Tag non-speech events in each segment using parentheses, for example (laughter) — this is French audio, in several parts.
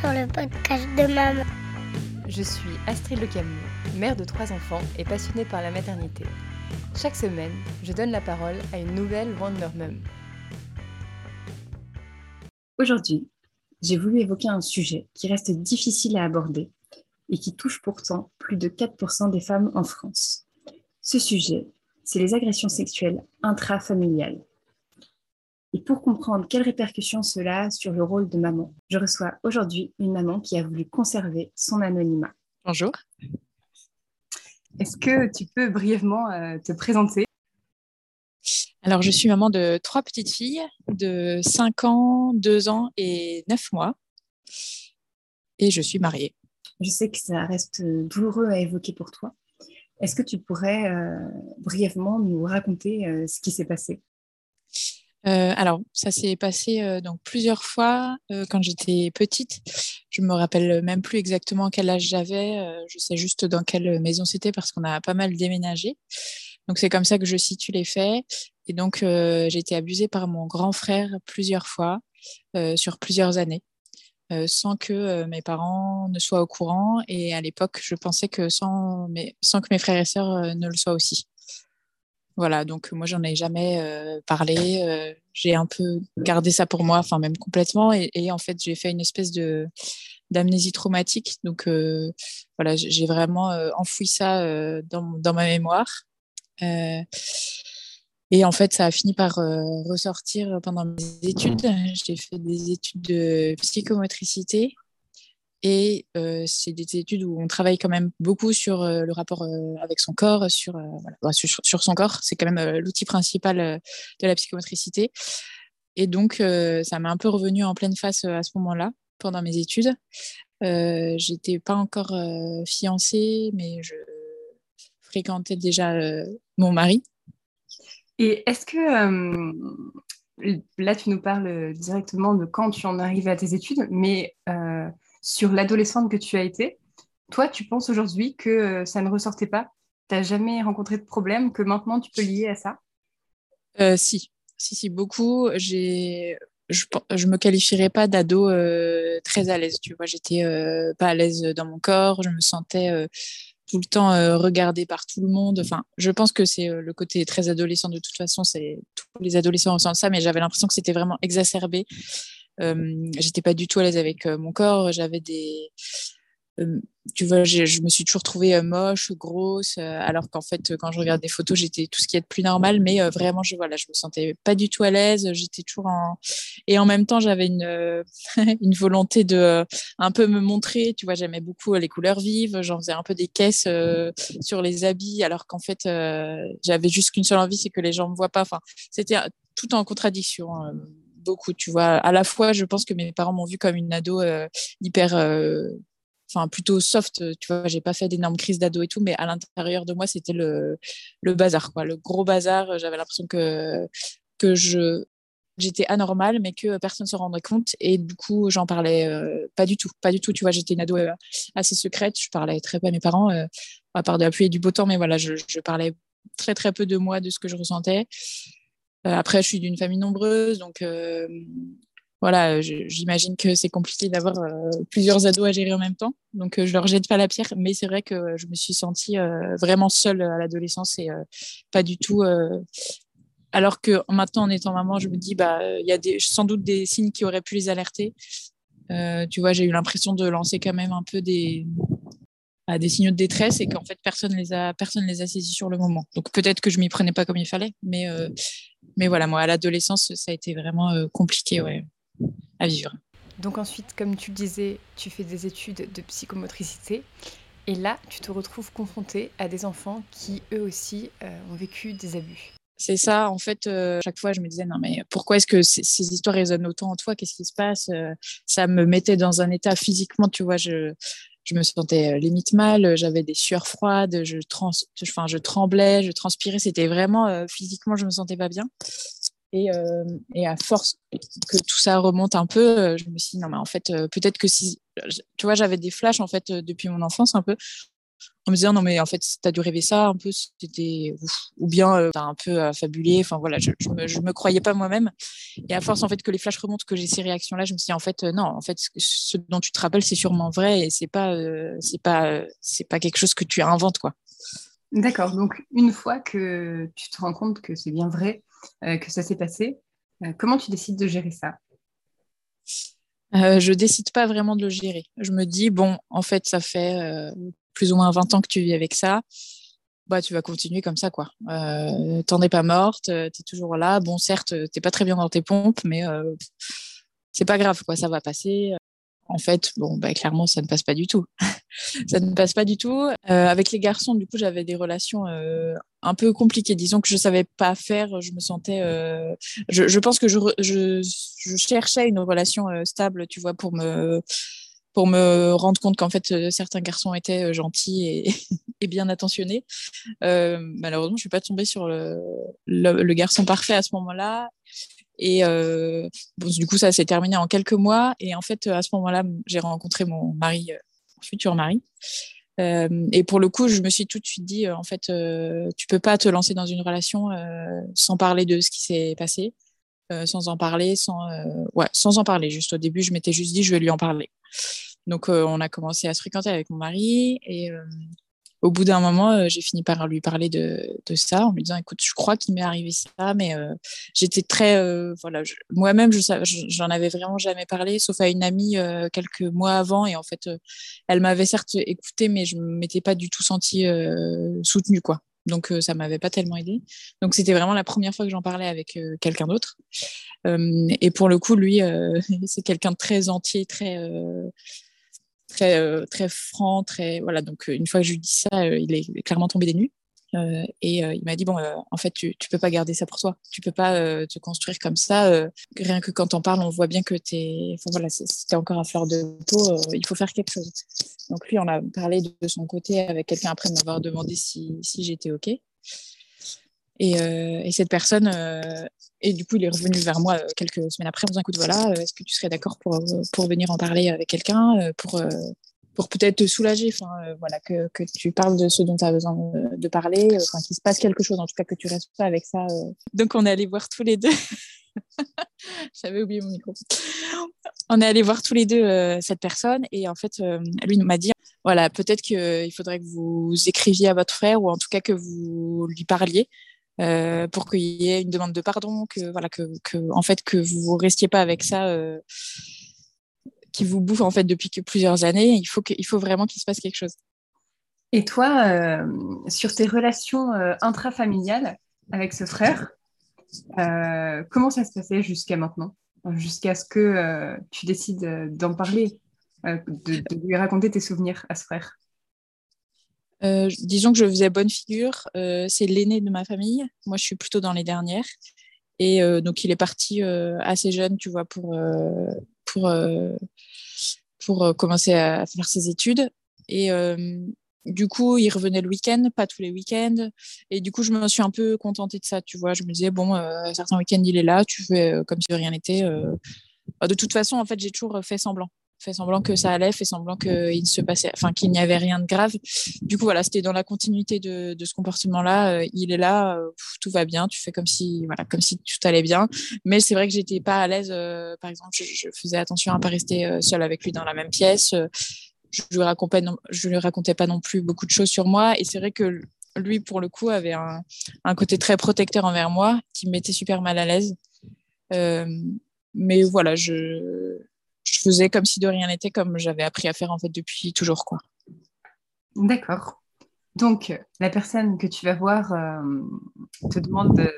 sur le podcast de maman. Je suis Astrid Le Camus, mère de trois enfants et passionnée par la maternité. Chaque semaine, je donne la parole à une nouvelle Wonder Mum. Aujourd'hui, j'ai voulu évoquer un sujet qui reste difficile à aborder et qui touche pourtant plus de 4% des femmes en France. Ce sujet, c'est les agressions sexuelles intrafamiliales. Et pour comprendre quelles répercussions cela a sur le rôle de maman, je reçois aujourd'hui une maman qui a voulu conserver son anonymat. Bonjour. Est-ce que tu peux brièvement euh, te présenter? Alors, je suis maman de trois petites filles de 5 ans, 2 ans et 9 mois. Et je suis mariée. Je sais que ça reste douloureux à évoquer pour toi. Est-ce que tu pourrais euh, brièvement nous raconter euh, ce qui s'est passé? Euh, alors, ça s'est passé euh, donc plusieurs fois euh, quand j'étais petite. Je me rappelle même plus exactement quel âge j'avais. je sais juste dans quelle maison c'était parce qu'on a pas mal déménagé. Donc c'est comme ça que je situe les faits. Et donc j'ai été abusée par mon grand frère plusieurs fois sur plusieurs années. sans que mes parents ne soient au courant. Et à l'époque, je pensais que sans, sans que mes frères et sœurs ne le soient aussi. Voilà, donc moi, j'en ai jamais euh, parlé. Euh, j'ai un peu gardé ça pour moi, enfin, même complètement. Et, en fait, j'ai fait une espèce de d'amnésie traumatique. Donc, euh, voilà, j'ai vraiment enfoui ça dans, dans, ma mémoire. et en fait, ça a fini par ressortir pendant mes études. J'ai fait des études de psychomotricité et c'est des études où on travaille quand même beaucoup sur le rapport avec son corps, sur, voilà, sur, sur, son corps. C'est quand même l'outil principal de la psychomotricité. Et donc, ça m'a un peu revenu en pleine face à ce moment-là, pendant mes études. J'étais pas encore fiancée, mais je fréquentais déjà mon mari. Et est-ce que là, tu nous parles directement de quand tu en arrives à tes études, mais sur l'adolescente que tu as été, toi, tu penses aujourd'hui que euh, ça ne ressortait pas? Tu n'as jamais rencontré de problème que maintenant tu peux lier à ça? Euh, Si, si, si, beaucoup. J'ai je je me qualifierais pas d'ado euh, très à l'aise tu vois. J'étais pas à l'aise dans mon corps. Je me sentais tout le temps regardée par tout le monde. Enfin je pense que c'est le côté très adolescent de toute façon c'est tous les adolescents ressentent ça mais j'avais l'impression que c'était vraiment exacerbé j'étais pas du tout à l'aise avec euh, mon corps. J'avais des euh, tu vois, je me suis toujours trouvée moche, grosse, alors qu'en fait, quand je regarde des photos, j'étais tout ce qui est de plus normal, mais vraiment, je voilà, je me sentais pas du tout à l'aise. J'étais toujours en et en même temps, j'avais une (laughs) une volonté de un peu me montrer. Tu vois, j'aimais beaucoup les couleurs vives. J'en faisais un peu des caisses sur les habits, alors qu'en fait, j'avais juste qu'une seule envie, c'est que les gens me voient pas. Enfin, c'était tout en contradiction. Beaucoup, tu vois. À la fois, je pense que mes parents m'ont vu comme une ado euh, hyper, euh, enfin plutôt soft, tu vois. J'ai pas fait d'énormes crises d'ado et tout, mais à l'intérieur de moi, c'était le, bazar, quoi, le gros bazar. J'avais l'impression que que je j'étais anormale, mais que personne se rendrait compte. Et du coup, j'en parlais euh, pas du tout, pas du tout. Tu vois, j'étais une ado assez secrète. Je parlais très peu à mes parents, à part de la pluie et du beau temps, mais voilà, je, je parlais très très peu de moi, de ce que je ressentais. Euh, après, je suis d'une famille nombreuse, donc euh, voilà, j'imagine que c'est compliqué d'avoir euh, plusieurs ados à gérer en même temps. Donc, je leur jette pas la pierre, mais c'est vrai que je me suis sentie vraiment seule à l'adolescence et pas du tout. alors que maintenant, en étant maman, je me dis, bah, il y a sans doute des signes qui auraient pu les alerter. tu vois, j'ai eu l'impression de lancer quand même un peu des, à des signaux de détresse et qu'en fait personne les a personne les a saisis sur le moment. Donc peut-être que je m'y prenais pas comme il fallait, mais mais voilà moi à l'adolescence ça a été vraiment euh, compliqué ouais, à vivre. Donc ensuite, comme tu le disais, tu fais des études de psychomotricité et là tu te retrouves confronté à des enfants qui eux aussi euh, ont vécu des abus. C'est ça, en fait, chaque fois je me disais, non mais pourquoi est-ce que ces, histoires résonnent autant en toi? Qu'est-ce qui se passe? Ça me mettait dans un état physiquement, tu vois, je, je me sentais euh, limite mal, j'avais des sueurs froides, je, trans, enfin, je tremblais, je transpirais, c'était vraiment euh, physiquement, je me sentais pas bien. Et, euh, et, à force que tout ça remonte un peu, je me suis dit, non, mais en fait, peut-être que si, tu vois, j'avais des flashs, en fait, depuis mon enfance un peu, en me disant non mais en fait t'as dû rêver ça un peu c'était ou bien tu t'as un peu fabulé enfin voilà je, je, me, je me croyais pas moi-même. Et à force en fait que les flashs remontent que j'ai ces réactions là je me suis dit en fait non en fait ce dont tu te rappelles c'est sûrement vrai et c'est pas c'est pas c'est pas quelque chose que tu inventes quoi. D'accord. Donc une fois que tu te rends compte que c'est bien vrai que ça s'est passé comment tu décides de gérer ça? Euh, je décide pas vraiment de le gérer. Je me dis, bon, en fait, ça fait euh, plus ou moins 20 ans que tu vis avec ça. Bah, tu vas continuer comme ça, quoi. Euh, T'en es pas morte, tu es toujours là. Bon, certes, t'es pas très bien dans tes pompes, mais euh, c'est pas grave, quoi. Ça va passer en fait, bon, bah, clairement, ça ne passe pas du tout. (laughs) ça ne passe pas du tout. Euh, avec les garçons, du coup, j'avais des relations euh, un peu compliquées. Disons que je savais pas faire. Je me sentais. Euh, je, pense que je, je, je, cherchais une relation euh, stable, tu vois, pour me pour me rendre compte qu'en fait euh, certains garçons étaient euh, gentils et, (laughs) bien attentionnés. malheureusement, je suis pas tombée sur le, garçon parfait à ce moment-là. Et euh, bon, du coup, ça s'est terminé en quelques mois. Et en fait, à ce moment-là, j'ai rencontré mon mari, euh, futur mari. Euh, et pour le coup, je me suis tout de suite dit, en fait, euh, tu peux pas te lancer dans une relation euh, sans parler de ce qui s'est passé, sans en parler, sans, ouais, sans en parler. Juste au début, je m'étais juste dit, je vais lui en parler. Donc, on a commencé à se fréquenter avec mon mari et au bout d'un moment, euh, j'ai fini par lui parler de, de, ça en lui disant écoute, je crois qu'il m'est arrivé ça, mais euh, j'étais très. Euh, voilà, moi-même, je, j'en avais vraiment jamais parlé, sauf à une amie euh, quelques mois avant. Et en fait, euh, elle m'avait certes écouté, mais je ne m'étais pas du tout sentie soutenue, quoi. Donc, ça m'avait pas tellement aidé. Donc, c'était vraiment la première fois que j'en parlais avec quelqu'un d'autre. et pour le coup, lui, (laughs) c'est quelqu'un de très entier, très très euh, très franc, très voilà. Donc euh, une fois que je lui dis ça, euh, il est clairement tombé des nues. Euh, et euh, il m'a dit bon, euh, en fait, tu, tu peux pas garder ça pour toi. Tu peux pas te construire comme ça. rien que quand on parle, on voit bien que t'es, enfin, voilà, c'était encore à fleur de peau. il faut faire quelque chose. Donc lui, on a parlé de, son côté avec quelqu'un après m'avoir demandé si, si j'étais ok. Et, et, cette personne et du coup, il est revenu vers moi quelques semaines après en disant écoute, voilà, est-ce que tu serais d'accord pour, pour venir en parler avec quelqu'un, pour, pour peut-être te soulager, enfin, voilà, que, tu parles de ce dont tu as besoin de, parler, enfin, qu'il se passe quelque chose, en tout cas que tu restes pas avec ça. Donc, on est allé voir tous les deux. (laughs) J'avais oublié mon micro. On est allé voir tous les deux cette personne et en fait, lui m'a dit voilà, peut-être qu'il faudrait que vous écriviez à votre frère ou en tout cas que vous lui parliez euh, pour qu'il y ait une demande de pardon, que voilà, que, que en fait que vous restiez pas avec ça, euh, qui vous bouffe en fait depuis plusieurs années. Il faut vraiment qu'il se passe quelque chose. Et toi, euh, sur tes relations euh, intrafamiliales avec ce frère, euh, comment ça se passait jusqu'à maintenant, jusqu'à ce que tu décides d'en parler, de, de lui raconter tes souvenirs à ce frère? Disons que je faisais bonne figure. C'est l'aîné de ma famille. Moi, je suis plutôt dans les dernières. Et donc, il est parti assez jeune, tu vois, pour, pour, euh, pour commencer à faire ses études. Et du coup, il revenait le week-end, pas tous les week-ends. Et du coup, je me suis un peu contentée de ça, tu vois. Je me disais, bon, certains week-ends, il est là, tu fais comme si rien n'était. de toute façon, en fait, j'ai toujours fait semblant fait semblant que ça allait, fait semblant qu'il ne se passait, enfin qu'il n'y avait rien de grave. Du coup, voilà, c'était dans la continuité de, de ce comportement-là. Euh, il est là, euh, tout va bien, tu fais comme si, voilà, comme si tout allait bien. Mais c'est vrai que j'étais pas à l'aise. Euh, par exemple, je, faisais attention à pas rester seule avec lui dans la même pièce. je lui racontais, non, je lui racontais pas non plus beaucoup de choses sur moi. Et c'est vrai que lui, pour le coup, avait un, un côté très protecteur envers moi, qui me mettait super mal à l'aise. mais voilà, je je faisais comme si de rien n'était, comme j'avais appris à faire en fait depuis toujours quoi. D'accord. Donc la personne que tu vas voir euh, te demande de,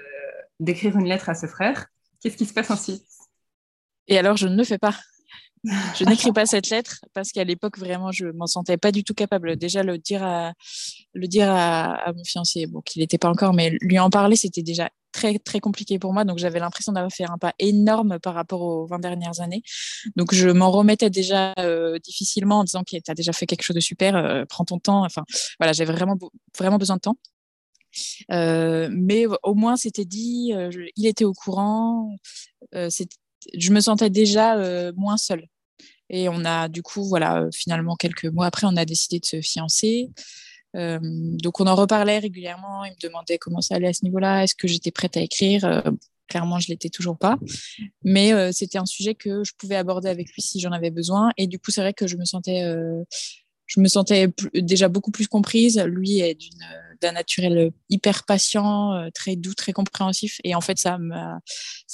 d'écrire une lettre à ce frère. Qu'est-ce qui se passe ensuite? Et alors je ne le fais pas. Je n'écris pas cette lettre parce qu'à l'époque vraiment je m'en sentais pas du tout capable. Déjà le dire à le dire à, à mon fiancé, bon qu'il n'était pas encore, mais lui en parler c'était déjà très très compliqué pour moi. Donc j'avais l'impression d'avoir fait un pas énorme par rapport aux 20 dernières années. Donc je m'en remettais déjà euh, difficilement en disant que tu as déjà fait quelque chose de super, euh, prends ton temps. Enfin voilà, j'avais vraiment vraiment besoin de temps. Euh, mais au moins c'était dit, il était au courant. Je me sentais déjà moins seule. Et on a du coup voilà finalement quelques mois après on a décidé de se fiancer. Donc on en reparlait régulièrement. Il me demandait comment ça allait à ce niveau-là, est-ce que j'étais prête à écrire? clairement, je l'étais toujours pas, mais c'était un sujet que je pouvais aborder avec lui si j'en avais besoin. Et du coup, c'est vrai que je me sentais, je me sentais déjà beaucoup plus comprise. Lui est d'un naturel hyper patient, très doux, très compréhensif. Et en fait, ça,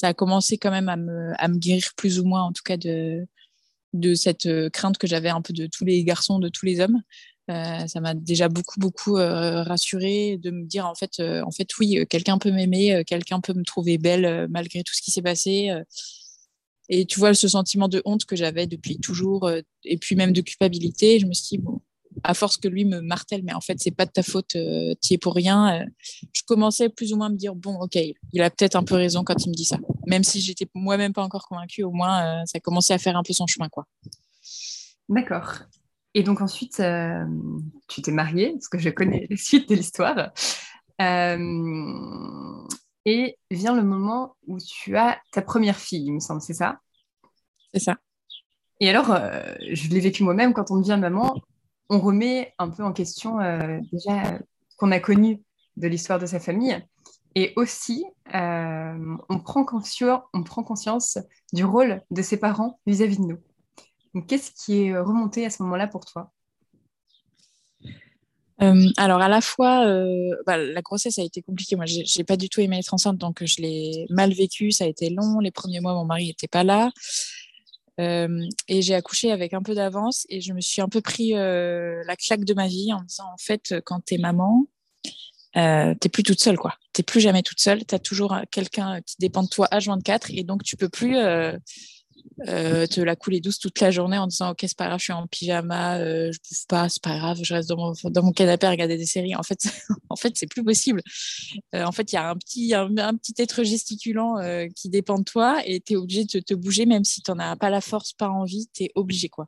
a, commencé quand même à me, guérir plus ou moins, en tout cas, de cette crainte que j'avais un peu de tous les garçons, de tous les hommes. Euh, ça m'a déjà beaucoup beaucoup euh, rassurée de me dire en fait euh, en fait oui quelqu'un peut m'aimer quelqu'un peut me trouver belle malgré tout ce qui s'est passé et tu vois ce sentiment de honte que j'avais depuis toujours et puis même de culpabilité je me suis dit bon à force que lui me martèle, mais en fait, c'est pas de ta faute, tu es pour rien. Je commençais plus ou moins à me dire, bon, ok, il a peut-être un peu raison quand il me dit ça. Même si j'étais moi-même pas encore convaincue, au moins, ça commençait à faire un peu son chemin, quoi. D'accord. Et donc ensuite, tu t'es mariée, parce que je connais les suites de l'histoire. et vient le moment où tu as ta première fille, il me semble, c'est ça? C'est ça. Et alors, je l'ai vécu moi-même, quand on devient maman, on remet un peu en question euh, déjà qu'on a connu de l'histoire de sa famille. Et aussi, euh, on, prend conscience, on prend conscience du rôle de ses parents vis-à-vis de nous. Qu'est-ce qui est remonté à ce moment-là pour toi? Euh, alors à la fois, bah, la grossesse a été compliquée. Moi, j'ai pas du tout aimé être enceinte, donc je l'ai mal vécu. Ça a été long. Les premiers mois, mon mari n'était pas là. Euh, et j'ai accouché avec un peu d'avance et je me suis un peu pris euh, la claque de ma vie en me disant en fait quand t'es maman euh, t'es plus toute seule quoi t'es plus jamais toute seule t'as toujours quelqu'un qui dépend de toi H24 et donc tu peux plus euh, te la couler douce toute la journée en disant ok c'est pas grave je suis en pyjama euh, je bouffe pas c'est pas grave je reste dans mon, canapé à regarder des séries. En fait (laughs) en fait c'est plus possible. Euh, en fait il y a un petit un, petit être gesticulant qui dépend de toi et tu es obligé de te, bouger même si tu n'en as pas la force pas envie tu es obligé quoi.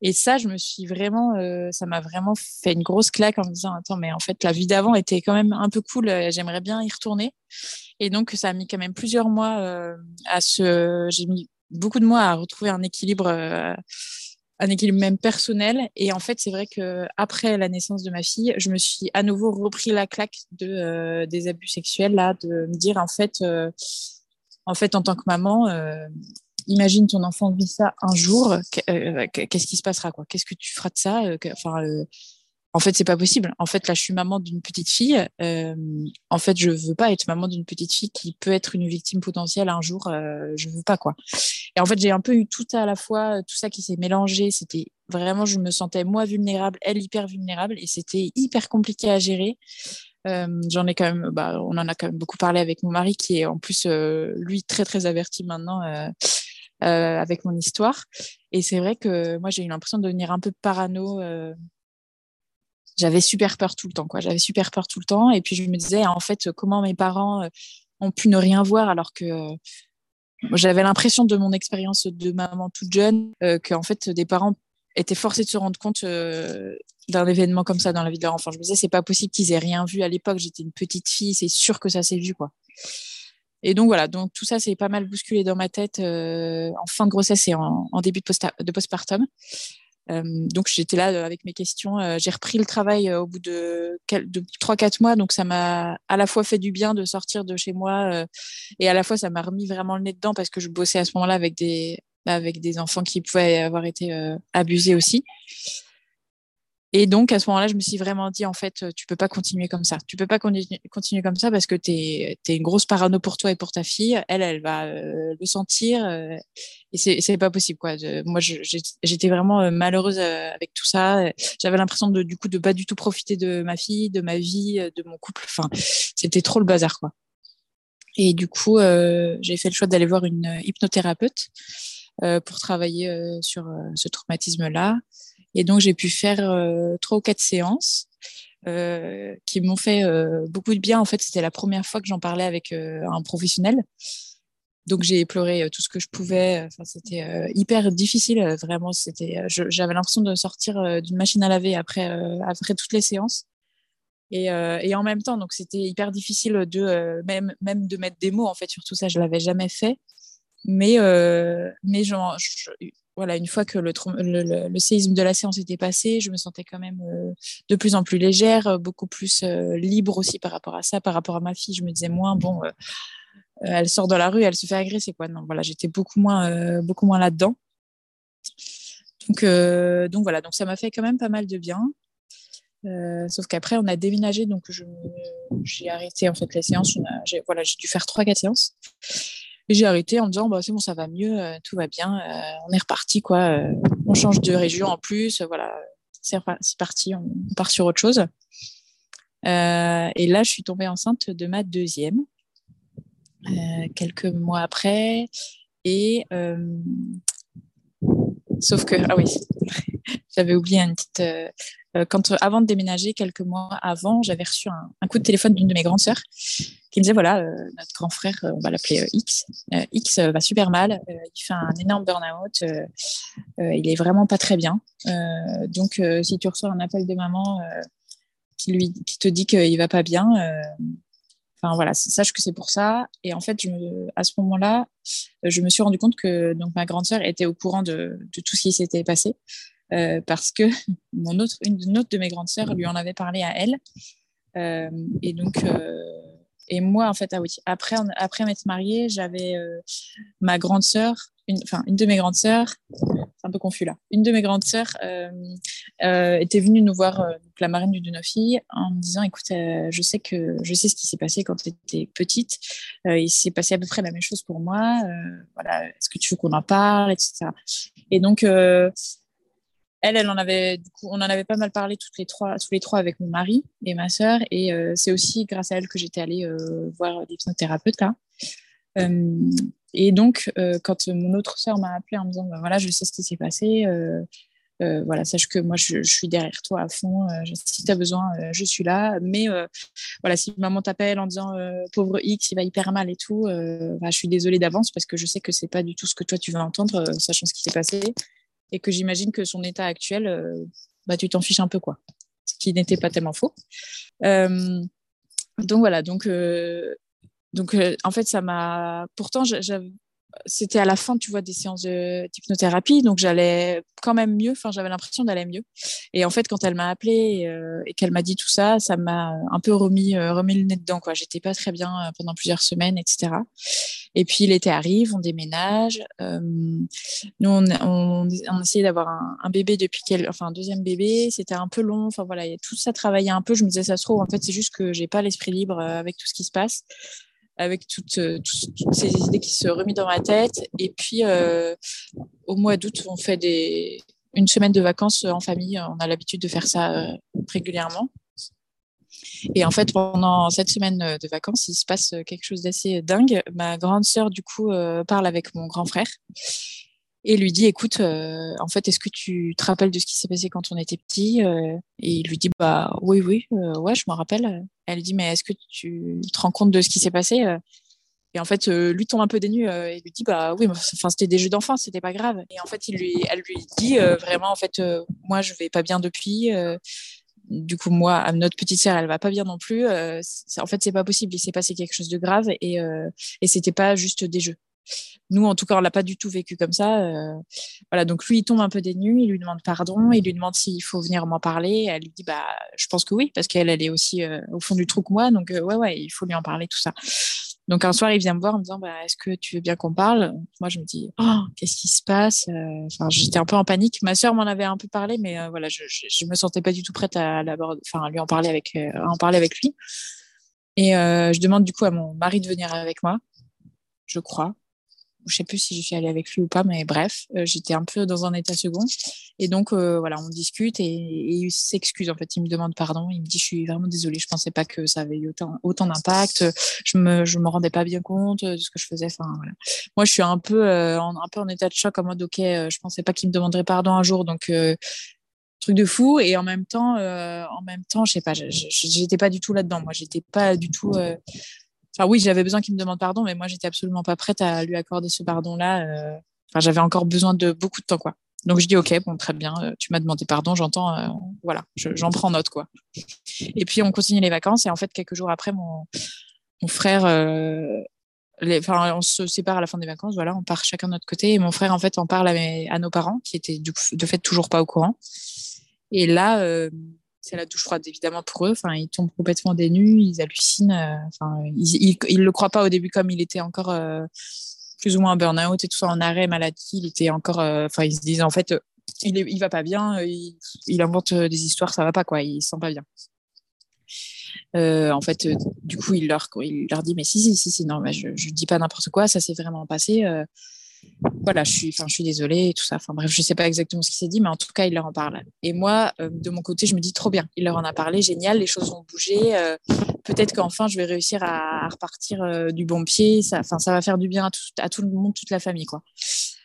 Et ça je me suis vraiment ça m'a vraiment fait une grosse claque en me disant attends mais en fait la vie d'avant était quand même un peu cool j'aimerais bien y retourner. Et donc, ça a mis quand même plusieurs mois à se. J'ai mis beaucoup de mois à retrouver un équilibre, euh, un équilibre même personnel. Et en fait, c'est vrai que après la naissance de ma fille, je me suis à nouveau repris la claque euh, des abus sexuels là, de me dire en fait, euh, en fait, en tant que maman. Imagine ton enfant vit ça un jour, qu'est-ce qui se passera quoi? Qu'est-ce que tu feras de ça? Enfin, en fait, c'est pas possible. En fait, là, je suis maman d'une petite fille. Euh, en fait, je veux pas être maman d'une petite fille qui peut être une victime potentielle un jour. Euh, je veux pas, quoi. Et en fait, j'ai un peu eu tout à la fois, tout ça qui s'est mélangé. C'était vraiment, je me sentais moi vulnérable, elle hyper vulnérable, et c'était hyper compliqué à gérer. Euh, J'en ai quand même, bah, on en a quand même beaucoup parlé avec mon mari, qui est en plus euh, lui très très averti maintenant. Euh, euh, avec mon histoire. Et c'est vrai que moi, j'ai eu l'impression de devenir un peu parano euh, j'avais super peur tout le temps, quoi. J'avais super peur tout le temps. Et puis je me disais, en fait, comment mes parents euh, ont pu ne rien voir alors que euh, j'avais l'impression de mon expérience de maman toute jeune euh, qu'en fait des parents étaient forcés de se rendre compte d'un événement comme ça dans la vie de leur enfant. Je me disais, c'est pas possible qu'ils aient rien vu à l'époque. J'étais une petite fille, c'est sûr que ça s'est vu, quoi. Et donc voilà, donc tout ça c'est pas mal bousculé dans ma tête en fin de grossesse et en, début de, de postpartum. Donc j'étais là avec mes questions. J'ai repris le travail au bout de, de 3-4 mois, donc ça m'a à la fois fait du bien de sortir de chez moi et à la fois ça m'a remis vraiment le nez dedans parce que je bossais à ce moment-là avec des, avec des enfants qui pouvaient avoir été abusés aussi. Et donc, à ce moment-là, je me suis vraiment dit, en fait, tu peux pas continuer comme ça. Tu peux pas continuer comme ça parce que tu es, une grosse parano pour toi et pour ta fille. Elle, elle va euh, le sentir. Euh, et c'est, pas possible, quoi. moi, j'étais vraiment euh, malheureuse avec tout ça. J'avais l'impression de, du coup, de pas du tout profiter de ma fille, de ma vie, de mon couple. Enfin, c'était trop le bazar, quoi. Et du coup, j'ai fait le choix d'aller voir une hypnothérapeute pour travailler sur ce traumatisme-là. Et donc, j'ai pu faire euh, trois ou quatre séances euh, qui m'ont fait euh, beaucoup de bien. En fait, c'était la première fois que j'en parlais avec un professionnel. Donc j'ai pleuré tout ce que je pouvais. Enfin, c'était hyper difficile, vraiment. C'était, j'avais l'impression de sortir d'une machine à laver après, après toutes les séances. Et, et, en même temps, donc c'était hyper difficile de même, même de mettre des mots en fait sur tout ça. Je l'avais jamais fait, mais mais genre, voilà, une fois que le, séisme de la séance était passé, je me sentais quand même de plus en plus légère, beaucoup plus libre aussi par rapport à ça, par rapport à ma fille. Je me disais moins, bon, elle sort dans la rue, elle se fait agresser, quoi. Non, voilà, j'étais beaucoup moins, beaucoup moins là-dedans. Donc, voilà, donc ça m'a fait quand même pas mal de bien. Euh, sauf qu'après, on a déménagé, donc j'ai arrêté en fait les séances. J'ai voilà, dû faire trois, quatre séances. Et j'ai arrêté en me disant, bah, c'est bon, ça va mieux, euh, tout va bien, euh, on est reparti, quoi. on change de région en plus, voilà, c'est parti, on, part sur autre chose. et là, je suis tombée enceinte de ma deuxième, quelques mois après. Et sauf que, ah oui, j'avais oublié une petite euh, quand, euh, avant de déménager, quelques mois avant, j'avais reçu un, coup de téléphone d'une de mes grandes sœurs qui me disait voilà, euh, notre grand frère, on va l'appeler X, X va super mal, il fait un énorme burn-out, il est vraiment pas très bien. donc, si tu reçois un appel de maman qui, lui, qui te dit qu'il va pas bien, Enfin, voilà, sache que c'est pour ça. Et en fait, à ce moment-là, je me suis rendu compte que donc ma grande sœur était au courant de, de tout ce qui s'était passé. Euh, parce que (laughs) mon autre, une autre de mes grandes sœurs lui en avait parlé à elle. Euh, et donc, euh, et moi, en fait, ah oui, après, après m'être mariée, j'avais ma grande sœur, enfin, une de mes grandes sœurs, c'est un peu confus là, une de mes grandes sœurs était venue nous voir, la marraine d'une de nos filles, en me disant, écoute, je sais que je sais ce qui s'est passé quand tu étais petite, il s'est passé à peu près la même chose pour moi, voilà, est-ce que tu veux qu'on en parle, etc. Et donc, elle, elle en avait, du coup, on en avait pas mal parlé toutes les trois, tous les trois avec mon mari et ma sœur. Et euh, c'est aussi grâce à elle que j'étais allée euh, voir l'hypnothérapeute là. Euh, et donc, quand mon autre sœur m'a appelée en me disant, bah, voilà, je sais ce qui s'est passé. voilà, sache que moi, je, suis derrière toi à fond. si tu as besoin, je suis là. Mais voilà, si maman t'appelle en disant pauvre X, il va hyper mal et tout, bah, je suis désolée d'avance parce que je sais que c'est pas du tout ce que toi tu veux entendre, sachant ce qui s'est passé et que j'imagine que son état actuel, euh, bah, tu t'en fiches un peu, quoi. Ce qui n'était pas tellement faux. Euh, donc voilà, donc, euh, donc en fait, ça m'a. Pourtant, j'avais c'était à la fin, tu vois, des séances d'hypnothérapie, donc j'allais quand même mieux. Enfin, j'avais l'impression d'aller mieux. Et en fait, quand elle m'a appelé euh, et, qu'elle m'a dit tout ça, ça m'a un peu remis, euh, remis le nez dedans. Quoi, j'étais pas très bien euh, pendant plusieurs semaines, etc. Et puis l'été arrive, on déménage. nous, on, on, on essayait d'avoir un, bébé depuis quel, enfin un deuxième bébé. C'était un peu long. Enfin voilà, tout ça travaillait un peu. Je me disais, ça se trouve, en fait, c'est juste que j'ai pas l'esprit libre avec tout ce qui se passe avec toutes, euh, toutes, ces idées qui se remis dans ma tête. Et puis, euh, au mois d'août, on fait une semaine de vacances en famille. On a l'habitude de faire ça euh, régulièrement. Et en fait, pendant cette semaine de vacances, il se passe quelque chose d'assez dingue. Ma grande sœur, du coup, parle avec mon grand frère et lui dit écoute euh, en fait est-ce que tu te rappelles de ce qui s'est passé quand on était petit euh, et il lui dit bah oui oui euh, ouais je m'en rappelle elle dit mais est-ce que tu te rends compte de ce qui s'est passé et en fait lui tombe un peu dénu et lui dit bah oui enfin c'était des jeux d'enfants c'était pas grave et en fait il lui elle lui dit vraiment en fait moi je vais pas bien depuis du coup, moi, notre petite sœur, elle va pas bien non plus. en fait, c'est pas possible. Il s'est passé quelque chose de grave et, et c'était pas juste des jeux. Nous, en tout cas, on l'a pas du tout vécu comme ça. Euh, voilà, donc lui, il tombe un peu des nues, il lui demande pardon, il lui demande s'il faut venir m'en parler. Elle lui dit, bah, je pense que oui, parce qu'elle, elle est aussi euh, au fond du trou que moi, donc euh, ouais, ouais, il faut lui en parler, tout ça. Donc un soir, il vient me voir en me disant, bah, est-ce que tu veux bien qu'on parle? Moi, je me dis, oh, qu'est-ce qui se passe? Enfin, j'étais un peu en panique. Ma sœur m'en avait un peu parlé, mais voilà, je, je, me sentais pas du tout prête à, enfin, lui en parler avec, en parler avec lui. Et je demande du coup à mon mari de venir avec moi, je crois je sais plus si je suis allée avec lui ou pas, mais bref, euh, j'étais un peu dans un état second. Et donc, euh, voilà, on discute et, il s'excuse. En fait, il me demande pardon. Il me dit, je suis vraiment désolée. Je pensais pas que ça avait eu autant, autant d'impact. Je me, je me rendais pas bien compte de ce que je faisais. Moi, je suis un peu, euh, en, un peu en état de choc, en mode, ok, je pensais pas qu'il me demanderait pardon un jour, donc truc de fou. Et en même temps, en même temps, je sais pas, j'étais pas du tout là-dedans. Moi, j'étais pas du tout Enfin, oui, j'avais besoin qu'il me demande pardon, mais moi, j'étais absolument pas prête à lui accorder ce pardon-là. Euh. Enfin, j'avais encore besoin de beaucoup de temps, quoi. Donc, je dis, OK, bon, très bien, euh, tu m'as demandé pardon, j'entends, euh, voilà, j'en prends note, quoi. Et puis, on continue les vacances. Et en fait, quelques jours après, mon, frère enfin, on se sépare à la fin des vacances, voilà, on part chacun de notre côté. Et mon frère, en fait, en parle à, nos parents, qui étaient de fait toujours pas au courant. Et là, euh, c'est la douche froide, évidemment, pour eux. Enfin, ils tombent complètement des nues, ils hallucinent. Euh, enfin, ils, ne le croient pas au début, comme il était encore euh, plus ou moins burn-out et tout ça, en arrêt maladie. Il était encore. Enfin, ils se disent, en fait, il, est, il va pas bien, il, invente des histoires, ça va pas, quoi. Il se sent pas bien. Euh, en fait, euh, du coup, il leur, il leur dit, mais si, si, si, si non, mais je ne dis pas n'importe quoi, ça s'est vraiment passé. Euh, voilà, je suis, enfin, je suis désolée et tout ça. Enfin bref, je sais pas exactement ce qui s'est dit, mais en tout cas, il leur en parle. Et moi, de mon côté, je me dis trop bien. Il leur en a parlé, génial, les choses ont bougé. Peut-être qu'enfin, je vais réussir à, repartir du bon pied. Ça, ça va faire du bien à tout, le monde, toute la famille, quoi.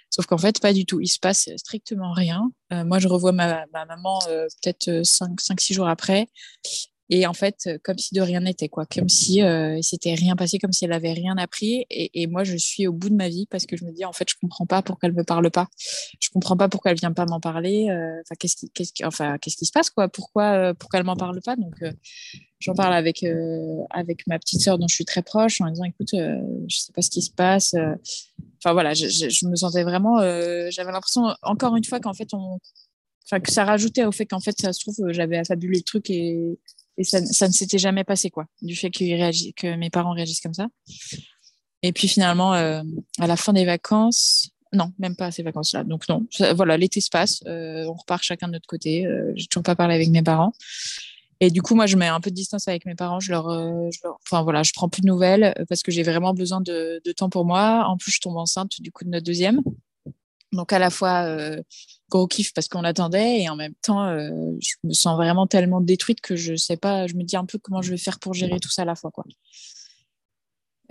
Sauf qu'en fait, pas du tout. Il se passe strictement rien. moi, je revois ma, ma maman peut-être 5-6 jours après. Et en fait, euh, comme si de rien n'était, quoi. Comme si euh, s'était rien passé, comme si elle avait rien appris. Et, moi, je suis au bout de ma vie parce que je me dis, en fait, je comprends pas pourquoi elle me parle pas. Je comprends pas pourquoi elle vient pas m'en parler. Euh, enfin, qu'est-ce qui, qu'est-ce qu'est-ce qui se passe, quoi Pourquoi, euh, pourquoi elle m'en parle pas? Donc, j'en parle avec avec ma petite sœur dont je suis très proche en disant, écoute, je sais pas ce qui se passe. Enfin voilà, je me sentais vraiment. J'avais l'impression, encore une fois, qu'en fait, on Enfin, que ça rajoutait au fait qu'en fait, ça se trouve, j'avais affabulé le truc et, et ça, ça ne s'était jamais passé, quoi, du fait que mes parents réagissent comme ça. Et puis finalement, euh, à la fin des vacances, non, même pas à ces vacances-là. Donc non, voilà, l'été se passe, euh, on repart chacun de notre côté. Euh, j'ai toujours pas parlé avec mes parents. Et du coup, moi, je mets un peu de distance avec mes parents. Je leur, je leur voilà, je prends plus de nouvelles parce que j'ai vraiment besoin de, de, temps pour moi. En plus, je tombe enceinte du coup de notre deuxième. Donc à la fois euh, gros kiff parce qu'on l'attendait et en même temps euh, je me sens vraiment tellement détruite que je sais pas, je me dis un peu comment je vais faire pour gérer tout ça à la fois quoi.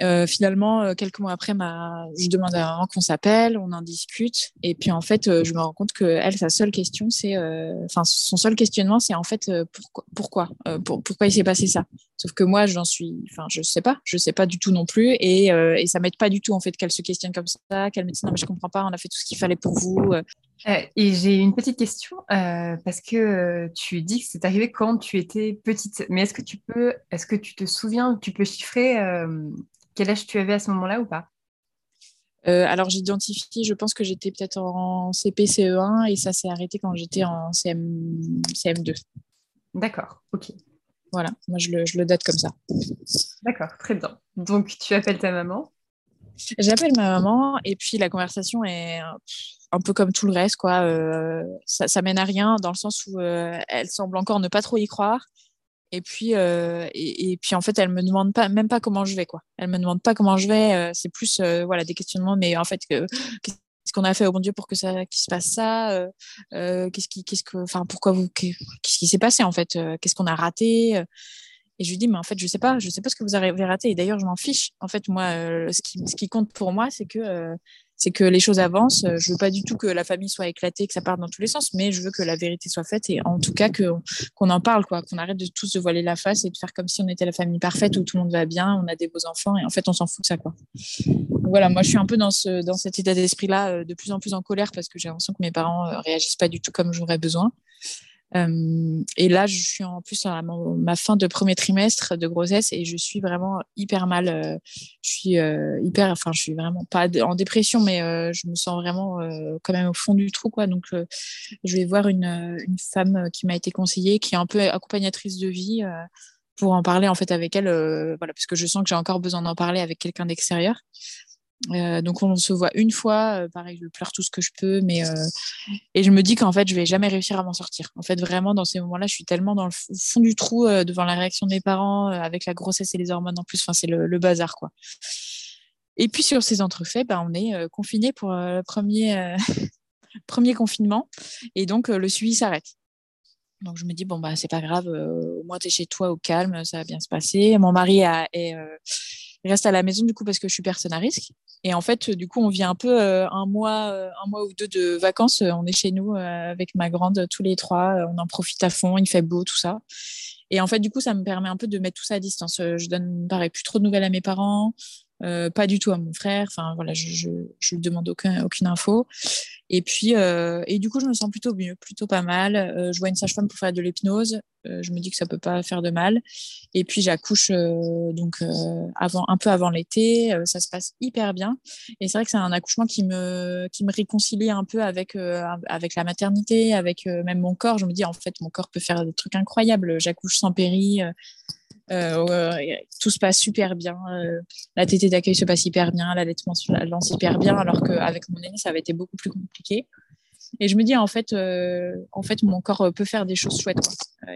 Euh, finalement, euh, quelques mois après, je demande à maman qu'on s'appelle, on en discute, et puis en fait, euh, je me rends compte que elle, sa seule question, c'est, enfin, son seul questionnement, c'est en fait pourquoi, pourquoi, pour, pourquoi il s'est passé ça? Sauf que moi, j'en suis, enfin, je sais pas, je sais pas du tout non plus, et, et ça m'aide pas du tout en fait qu'elle se questionne comme ça, qu'elle me dise non mais je comprends pas, on a fait tout ce qu'il fallait pour vous. Et j'ai une petite question parce que tu dis que c'est arrivé quand tu étais petite, mais est-ce que tu peux, est-ce que tu te souviens, tu peux chiffrer quel âge tu avais à ce moment-là ou pas? Euh, alors j'identifie, je pense que j'étais peut-être en CP, CE1 et ça s'est arrêté quand j'étais en CM, CM2. D'accord, ok. Voilà, moi je le, je le date comme ça. D'accord, très bien. Donc tu appelles ta maman? J'appelle ma maman et puis la conversation est un peu comme tout le reste, quoi. Euh, ça, mène à rien dans le sens où euh, elle semble encore ne pas trop y croire. Et puis, euh, et, puis en fait, elle me demande pas, même pas comment je vais, quoi. Elle me demande pas comment je vais. C'est plus, voilà, des questionnements. Mais en fait, qu'est-ce qu'on a fait au bon Dieu pour que ça, qu'il se passe ça Qu'est-ce qui, qu'est-ce que, enfin, pourquoi vous, qu'est-ce qui s'est passé en fait Qu'est-ce qu'on a raté Et je lui dis, mais en fait, je sais pas, je sais pas ce que vous avez raté. Et d'ailleurs, je m'en fiche. En fait, moi, ce qui compte pour moi, c'est que c'est que les choses avancent. Je veux pas du tout que la famille soit éclatée, que ça parte dans tous les sens, mais je veux que la vérité soit faite et en tout cas qu'on en parle, quoi, qu'on arrête de tous se voiler la face et de faire comme si on était la famille parfaite où tout le monde va bien, on a des beaux enfants et en fait on s'en fout de ça, quoi. voilà, moi je suis un peu dans ce dans cet état d'esprit là, euh, de plus en plus en colère parce que j'ai l'impression que mes parents euh, réagissent pas du tout comme j'aurais besoin. Euh, et là, je suis en plus à ma, fin de premier trimestre de grossesse et je suis vraiment hyper mal. Euh, je suis euh, hyper, enfin, je suis vraiment pas en dépression, mais je me sens vraiment quand même au fond du trou, quoi. Donc, je vais voir une, une femme qui m'a été conseillée, qui est un peu accompagnatrice de vie, pour en parler en fait avec elle, voilà, parce que je sens que j'ai encore besoin d'en parler avec quelqu'un d'extérieur. Euh, donc on se voit une fois, euh, pareil, je pleure tout ce que je peux, mais euh, et je me dis qu'en fait je vais jamais réussir à m'en sortir. En fait vraiment dans ces moments-là, je suis tellement dans le fond du trou devant la réaction de mes parents avec la grossesse et les hormones en plus. Enfin c'est le, bazar quoi. Et puis sur ces entrefaits, bah, on est confiné pour le premier (laughs) premier confinement et donc le suivi s'arrête. Donc je me dis bon bah c'est pas grave, au moins es chez toi au calme, ça va bien se passer. Mon mari a, est reste à la maison du coup parce que je suis personne à risque. Et en fait, du coup, on vient un peu euh, un mois, euh, un mois ou deux de vacances. On est chez nous euh, avec ma grande tous les trois. On en profite à fond. Il fait beau, tout ça. Et en fait, du coup, ça me permet un peu de mettre tout ça à distance. Je donne, pareil, plus trop de nouvelles à mes parents, pas du tout à mon frère. Enfin, voilà, je, je, je lui demande aucun, aucune info. Et puis, euh, et du coup, je me sens plutôt mieux, plutôt pas mal. Euh, je vois une sage-femme pour faire de l'hypnose. Euh, je me dis que ça peut pas faire de mal. Et puis, j'accouche donc avant, un peu avant l'été. ça se passe hyper bien. Et c'est vrai que c'est un accouchement qui me, qui me réconcilie un peu avec, avec la maternité, avec même mon corps. Je me dis, en fait, mon corps peut faire des trucs incroyables. J'accouche sans péri. Euh, tout se passe super bien. Euh, la tétée d'accueil se passe hyper bien, l'allaitement se lance hyper bien, alors qu'avec mon aîné, ça avait été beaucoup plus compliqué. Et je me dis, en fait, euh, en fait mon corps peut faire des choses chouettes.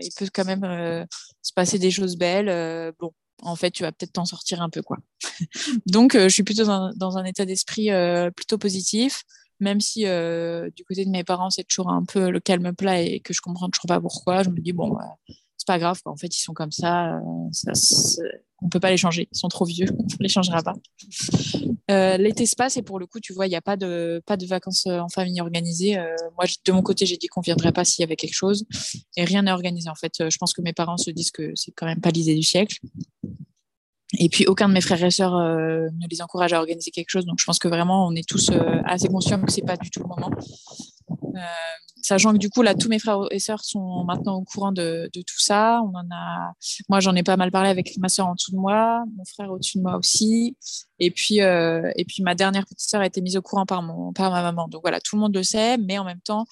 il peut quand même se passer des choses belles. bon, en fait, tu vas peut-être t'en sortir un peu. quoi. (laughs) Donc, je suis plutôt dans, un état d'esprit plutôt positif même si du côté de mes parents c'est toujours un peu le calme plat et que je comprends toujours pas pourquoi je me dis bon c'est pas grave. En fait, ils sont comme ça. Euh, ça on peut pas les changer. Ils sont trop vieux. (laughs) On les changera pas. Euh, L'été se passe et pour le coup, tu vois, il n'y a pas de, pas de vacances euh, en famille organisées. Moi, de mon côté, j'ai dit qu'on viendrait pas s'il y avait quelque chose et rien n'est organisé. En fait, je pense que mes parents se disent que c'est quand même pas l'idée du siècle. Et puis, aucun de mes frères et sœurs ne les encourage à organiser quelque chose. Donc, je pense que vraiment, on est tous assez conscients que c'est pas du tout le moment. Euh, sachant que du coup là tous mes frères et sœurs sont maintenant au courant de, tout ça. Moi j'en ai pas mal parlé avec ma sœur en dessous de moi mon frère au-dessus de moi aussi. Et puis euh, et puis ma dernière petite sœur a été mise au courant par mon par ma maman. Donc voilà tout le monde le sait mais en même temps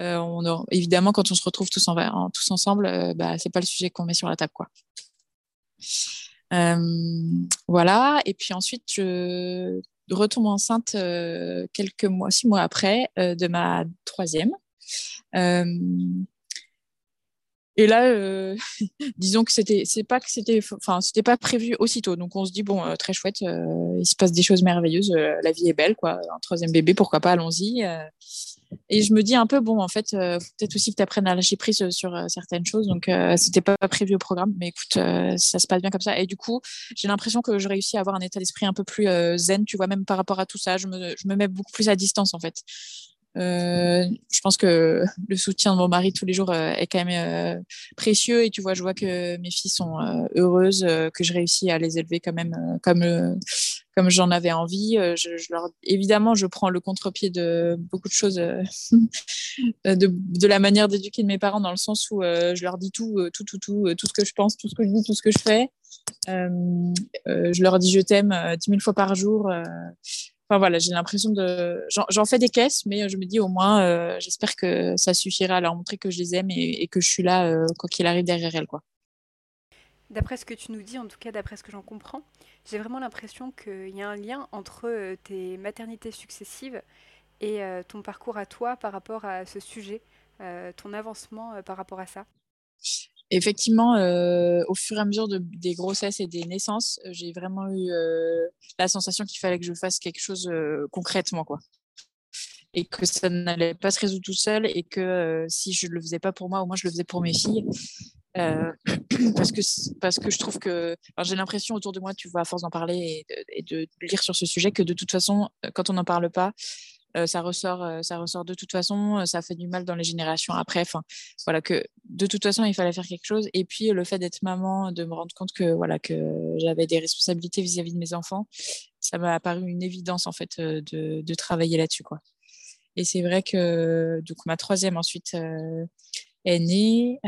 euh, on évidemment quand on se retrouve tous en, tous ensemble bah c'est pas le sujet qu'on met sur la table quoi. Voilà. Et puis ensuite je retombe enceinte euh, quelques mois, six mois après euh, de ma troisième. Euh, et là, (laughs) disons que c'était, c'est pas que c'était, enfin, c'était pas prévu aussitôt. Donc on se dit bon, très chouette, il se passe des choses merveilleuses, la vie est belle, quoi. Un troisième bébé, pourquoi pas, allons-y. Et je me dis un peu, bon, en fait, faut peut-être aussi que tu apprennes à lâcher prise sur certaines choses. Donc, c'était pas prévu au programme, mais écoute, ça se passe bien comme ça. Et du coup, j'ai l'impression que je réussis à avoir un état d'esprit un peu plus zen, tu vois, même par rapport à tout ça. Je me mets beaucoup plus à distance, en fait. Euh, je pense que le soutien de mon mari tous les jours euh, est quand même euh, précieux et tu vois, je vois que mes filles sont heureuses, que je réussis à les élever quand même comme comme j'en avais envie. Évidemment, je prends le contre-pied de beaucoup de choses, (laughs) de, de, la manière d'éduquer de mes parents, dans le sens où je leur dis tout, tout, tout, tout, tout ce que je pense, tout ce que je dis, tout ce que je fais. je leur dis je t'aime dix mille fois par jour voilà, j'ai l'impression de. J'en fais des caisses, mais je me dis au moins, euh, j'espère que ça suffira à leur montrer que je les aime et, que je suis là euh, quoi qu'il arrive derrière elles. D'après ce que tu nous dis, en tout cas d'après ce que j'en comprends, j'ai vraiment l'impression qu'il y a un lien entre euh, tes maternités successives et ton parcours à toi par rapport à ce sujet, ton avancement par rapport à ça effectivement, euh, au fur et à mesure des grossesses et des naissances, euh, j'ai vraiment eu euh, la sensation qu'il fallait que je fasse quelque chose concrètement, quoi. Et que ça n'allait pas se résoudre tout seul et que si je ne le faisais pas pour moi, au moins je le faisais pour mes filles. (clears throat) parce, que, parce que je trouve que j'ai l'impression autour de moi, tu vois, à force d'en parler et de, lire sur ce sujet, que de toute façon, quand on n'en parle pas, ça ressort, ça ressort de toute façon, ça fait du mal dans les générations après. Enfin, voilà que de toute façon il fallait faire quelque chose. Et puis le fait d'être maman, de me rendre compte que voilà que j'avais des responsabilités vis-à-vis de mes enfants, ça m'a apparu une évidence en fait de, de travailler là-dessus quoi. Et c'est vrai que donc ma troisième ensuite est née.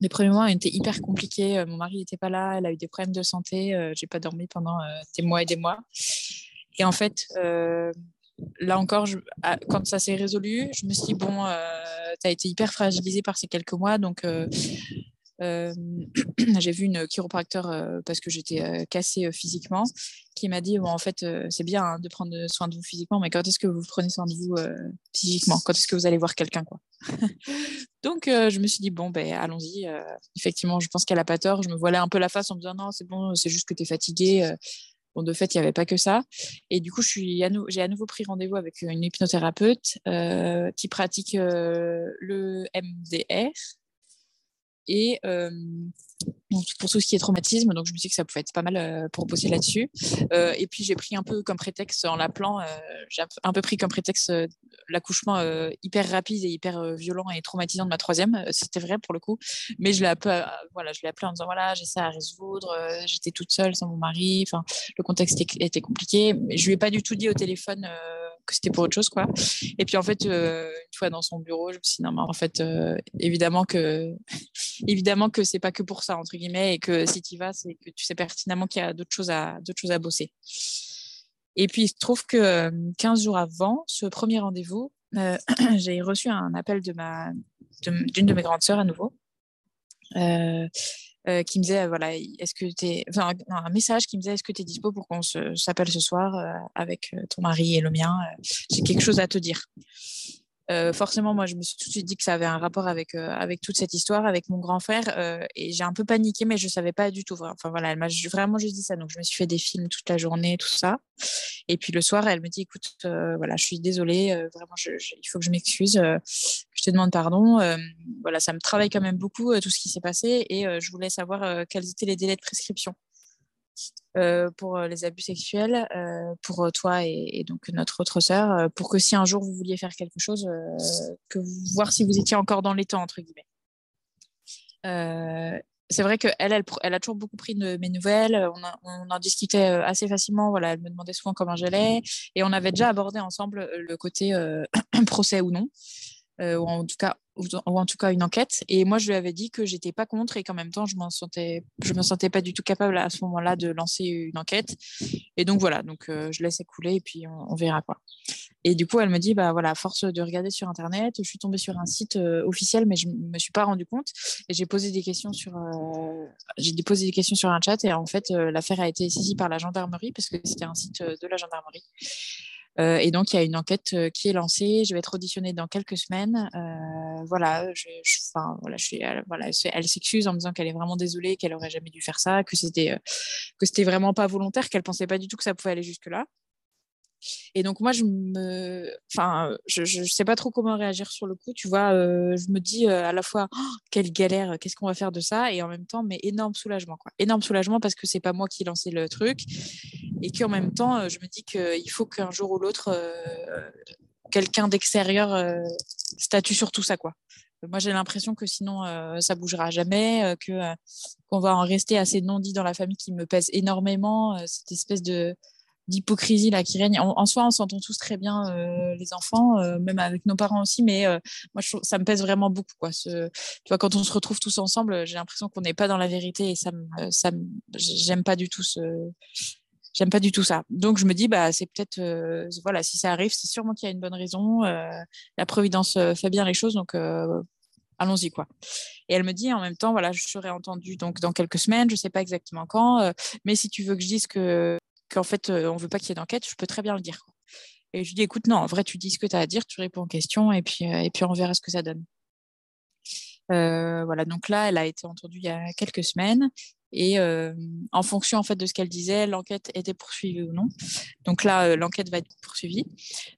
les premiers mois ont été hyper compliqués. Mon mari n'était pas là, elle a eu des problèmes de santé. J'ai pas dormi pendant des mois et des mois. Et en fait, là encore, ah, quand ça s'est résolu, je me suis dit, bon, euh, tu as été hyper fragilisé par ces quelques mois. Donc, euh, euh, (clears throat) j'ai vu une chiropracteur parce que j'étais cassée physiquement qui m'a dit, bon, en fait, c'est bien hein, de prendre soin de vous physiquement, mais quand est-ce que vous prenez soin de vous psychiquement Quand est-ce que vous allez voir quelqu'un (laughs) Donc, je me suis dit, bon, ben, allons-y. effectivement, je pense qu'elle n'a pas tort. Je me voilais un peu la face en me disant, non, c'est bon, c'est juste que tu es fatiguée Bon, de fait, il n'y avait pas que ça. Et du coup, j'ai à, nouveau pris rendez-vous avec une hypnothérapeute euh, qui pratique euh, le MDR et euh, pour tout ce qui est traumatisme. Donc, je me suis dit que ça pouvait être pas mal pour bosser là-dessus. et puis, j'ai pris un peu comme prétexte, en l'appelant, j'ai un peu pris comme prétexte l'accouchement hyper rapide et hyper violent et traumatisant de ma troisième. C'était vrai pour le coup. Mais je l'ai appelé, voilà, appelé en disant voilà, j'ai ça à résoudre. J'étais toute seule sans mon mari. Le contexte était compliqué. Je lui ai pas du tout dit au téléphone que c'était pour autre chose, quoi. Et puis en fait, une fois dans son bureau, je me suis dit non, mais en fait, évidemment que, (laughs) évidemment que c'est pas que pour ça entre guillemets, et que si tu y vas, c'est que tu sais pertinemment qu'il y a d'autres choses à, d'autres choses à bosser. Et puis il se trouve que 15 jours avant ce premier rendez-vous, (clears throat) j'ai reçu un appel de ma, d'une de mes grandes sœurs à nouveau. Euh, euh, qui me disait voilà est-ce que tu es enfin, un message qui me disait est-ce que tu es dispo pour qu'on s'appelle ce soir euh, avec ton mari et le mien j'ai quelque chose à te dire euh, forcément, moi, je me suis tout de suite dit que ça avait un rapport avec, euh, avec toute cette histoire, avec mon grand frère. Euh, et j'ai un peu paniqué, mais je ne savais pas du tout. Enfin, voilà, elle m'a vraiment juste dit ça. Donc, je me suis fait des films toute la journée, tout ça. Et puis, le soir, elle me dit écoute, voilà, je suis désolée, vraiment, il faut que je m'excuse, je te demande pardon. voilà, ça me travaille quand même beaucoup, tout ce qui s'est passé. Et je voulais savoir quels étaient les délais de prescription. Euh, pour euh, les abus sexuels, euh, pour toi et, donc notre autre sœur, pour que si un jour vous vouliez faire quelque chose, que voir si vous étiez encore dans les temps, entre guillemets. c'est vrai qu'elle, elle, elle, a toujours beaucoup pris mes nouvelles. On, en discutait assez facilement. Voilà, elle me demandait souvent comment j'allais. Et on avait déjà abordé ensemble le côté (clears throat) procès ou non. Ou en tout cas ou en tout cas une enquête. Et moi, je lui avais dit que j'étais pas contre et qu'en même temps, je m'en sentais, je me sentais pas du tout capable à ce moment-là de lancer une enquête. Et donc voilà, donc euh, je laisse écouler et puis on, verra quoi. Et du coup, elle me dit bah voilà, force de regarder sur internet, je suis tombée sur un site euh, officiel, mais je me suis pas rendu compte. Et j'ai posé des questions sur, euh, j'ai déposé des questions sur un chat et en fait, l'affaire a été saisie par la gendarmerie parce que c'était un site de la gendarmerie. Et donc, il y a une enquête qui est lancée. Je vais être auditionnée dans quelques semaines. Voilà, je, voilà, je suis, voilà, elle s'excuse en me disant qu'elle est vraiment désolée, qu'elle aurait jamais dû faire ça, que c'était que vraiment pas volontaire, qu'elle pensait pas du tout que ça pouvait aller jusque là. Et donc, moi, je me. Enfin, je ne sais pas trop comment réagir sur le coup. Tu vois, je me dis à la fois, «Oh, quelle galère, qu'est-ce qu'on va faire de ça? Et en même temps, mais énorme soulagement. Quoi. Énorme soulagement parce que c'est pas moi qui ai lancé le truc. Et qu'en même temps, euh, je me dis qu'il faut qu'un jour ou l'autre, quelqu'un d'extérieur statue sur tout ça. Moi, j'ai l'impression que sinon, ça bougera jamais, que qu'on va en rester assez non-dit dans la famille qui me pèse énormément. cette espèce de d'hypocrisie là qui règne. En, soi, on s'entend tous très bien, euh, les enfants, euh, même avec nos parents aussi, mais euh, moi, ça me pèse vraiment beaucoup. Tu vois, quand on se retrouve tous ensemble, j'ai l'impression qu'on n'est pas dans la vérité et ça, ça j'aime pas du tout ce, j'aime pas du tout ça. Donc je me dis, bah c'est peut-être, voilà, si ça arrive, c'est sûrement qu'il y a une bonne raison. la providence fait bien les choses, donc allons-y quoi. Et elle me dit en même temps, voilà, je serai entendue donc dans quelques semaines, je sais pas exactement quand, mais si tu veux que je dise que qu'en fait, euh, on veut pas qu'il y ait d'enquête, je peux très bien le dire. Et je lui dis, écoute, non, en vrai, tu dis ce que tu as à dire, tu réponds aux questions et puis, euh, et puis on verra ce que ça donne. Euh, voilà, donc là, elle a été entendue il y a quelques semaines et en fonction en fait de ce qu'elle disait, l'enquête était poursuivie ou non. Donc là, l'enquête va être poursuivie.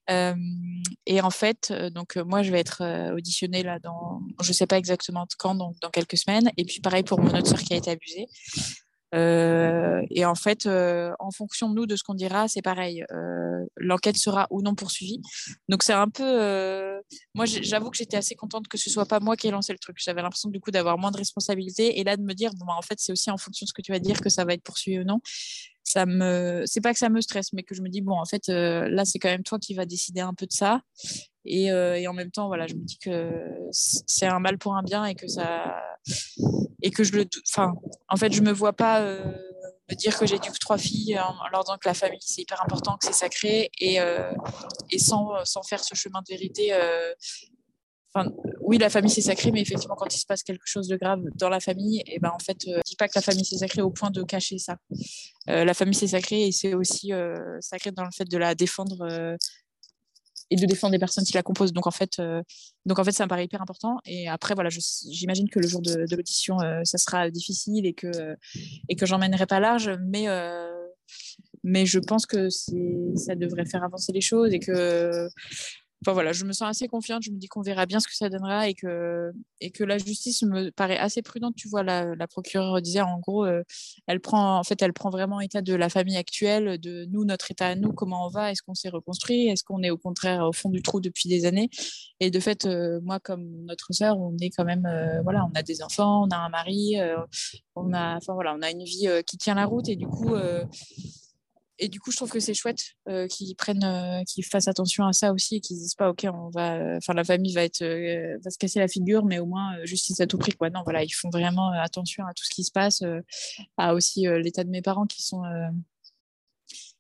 et en fait, donc moi, je vais être auditionnée là dans, je sais pas exactement quand, donc dans quelques semaines. Et puis pareil pour mon autre soeur qui a été abusée. Euh, et en fait, euh, en fonction de nous, de ce qu'on dira, c'est pareil. Euh, l'enquête sera ou non poursuivie. Donc c'est un peu. moi, j'avoue que j'étais assez contente que ce soit pas moi qui ai lancé le truc. J'avais l'impression du coup d'avoir moins de responsabilité et là de me dire bon, bah, en fait, c'est aussi en fonction de ce que tu vas dire que ça va être poursuivi ou non. Ça me, c'est pas que ça me stresse, mais que je me dis bon, en fait, là, c'est quand même toi qui vas décider un peu de ça. Et, et, en même temps, voilà, je me dis que c'est un mal pour un bien et que ça et que je le enfin en fait je me vois pas euh, me dire que j'ai du trois filles en, leur disant que la famille c'est hyper important que c'est sacré et, euh, et sans, sans, faire ce chemin de vérité euh, Enfin, oui, la famille c'est sacré, mais effectivement, quand il se passe quelque chose de grave dans la famille, et eh ben en fait, dis pas que la famille c'est sacré au point de cacher ça. la famille c'est sacré et c'est aussi sacré dans le fait de la défendre et de défendre les personnes qui la composent. Donc en fait, euh, donc en fait, ça me paraît hyper important. Et après, voilà, j'imagine que le jour de, l'audition, euh, ça sera difficile et que et que j'emmènerai pas large, mais euh, mais je pense que ça devrait faire avancer les choses et que Enfin voilà, je me sens assez confiante. Je me dis qu'on verra bien ce que ça donnera et que, et que la justice me paraît assez prudente. Tu vois, la, la procureure disait en gros, euh, elle prend en fait, elle prend vraiment état de la famille actuelle, de nous, notre état à nous, comment on va, est-ce qu'on s'est reconstruit, est-ce qu'on est au contraire au fond du trou depuis des années? Et de fait, euh, moi comme notre sœur, on est quand même, euh, voilà, on a des enfants, on a un mari, on a, enfin voilà, on a une vie qui tient la route et du coup et du coup, je trouve que c'est chouette euh, qu'ils prennent, euh, qu'ils fassent attention à ça aussi et qu'ils disent pas, ok, on va, euh, enfin, la famille va être, va se casser la figure, mais au moins justice à tout prix, quoi. Non, voilà, ils font vraiment attention à tout ce qui se passe, à aussi l'état de mes parents qui sont,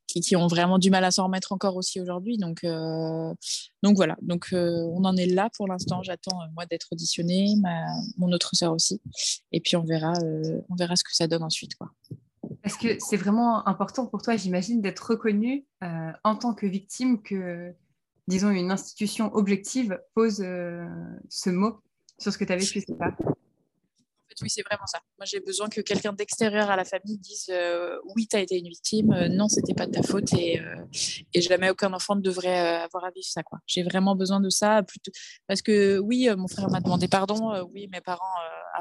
qui, ont vraiment du mal à s'en remettre encore aussi aujourd'hui. Donc, donc voilà. Donc, on en est là pour l'instant. J'attends moi d'être auditionnée, mon autre sœur aussi, et puis on verra, on verra ce que ça donne ensuite, quoi. Parce que c'est vraiment important pour toi, j'imagine, d'être reconnue euh, en tant que victime que, disons, une institution objective pose euh, ce mot sur ce que tu as vécu, c'est ça? Oui, c'est vraiment ça. Moi, j'ai besoin que quelqu'un d'extérieur à la famille dise euh, oui, tu as été une victime, euh, non, c'était pas de ta faute et, euh, et jamais aucun enfant ne devrait avoir à vivre ça. J'ai vraiment besoin de ça parce que oui, mon frère m'a demandé pardon, oui, mes parents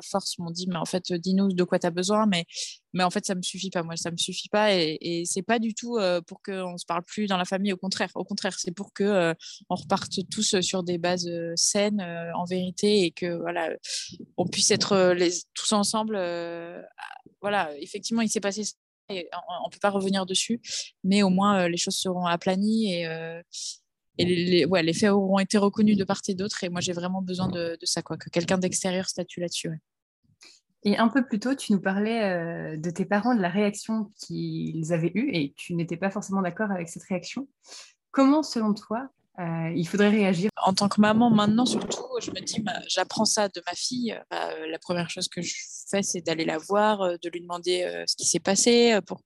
force m'ont dit mais en fait, dis-nous de quoi tu as besoin, mais, mais en fait, ça me suffit pas. Moi, ça me suffit pas et, c'est pas du tout pour qu'on se parle plus dans la famille. Au contraire, au contraire, c'est pour que on reparte tous sur des bases saines en vérité et que voilà, on puisse être les tous ensemble, euh, voilà, effectivement, il s'est passé on peut pas revenir dessus, mais au moins euh, les choses seront aplanies et, euh, et les, ouais, les, faits auront été reconnus de part et d'autre. Et moi, j'ai vraiment besoin de, ça, quoi, que quelqu'un d'extérieur statue là-dessus. Et un peu plus tôt, tu nous parlais de tes parents, de la réaction qu'ils avaient eue, et tu n'étais pas forcément d'accord avec cette réaction. Comment, selon toi, euh, il faudrait réagir. En tant que maman, maintenant surtout, je me dis, j'apprends ça de ma fille. Bah, euh, la première chose que je fais, c'est d'aller la voir, euh, de lui demander ce qui s'est passé, pour,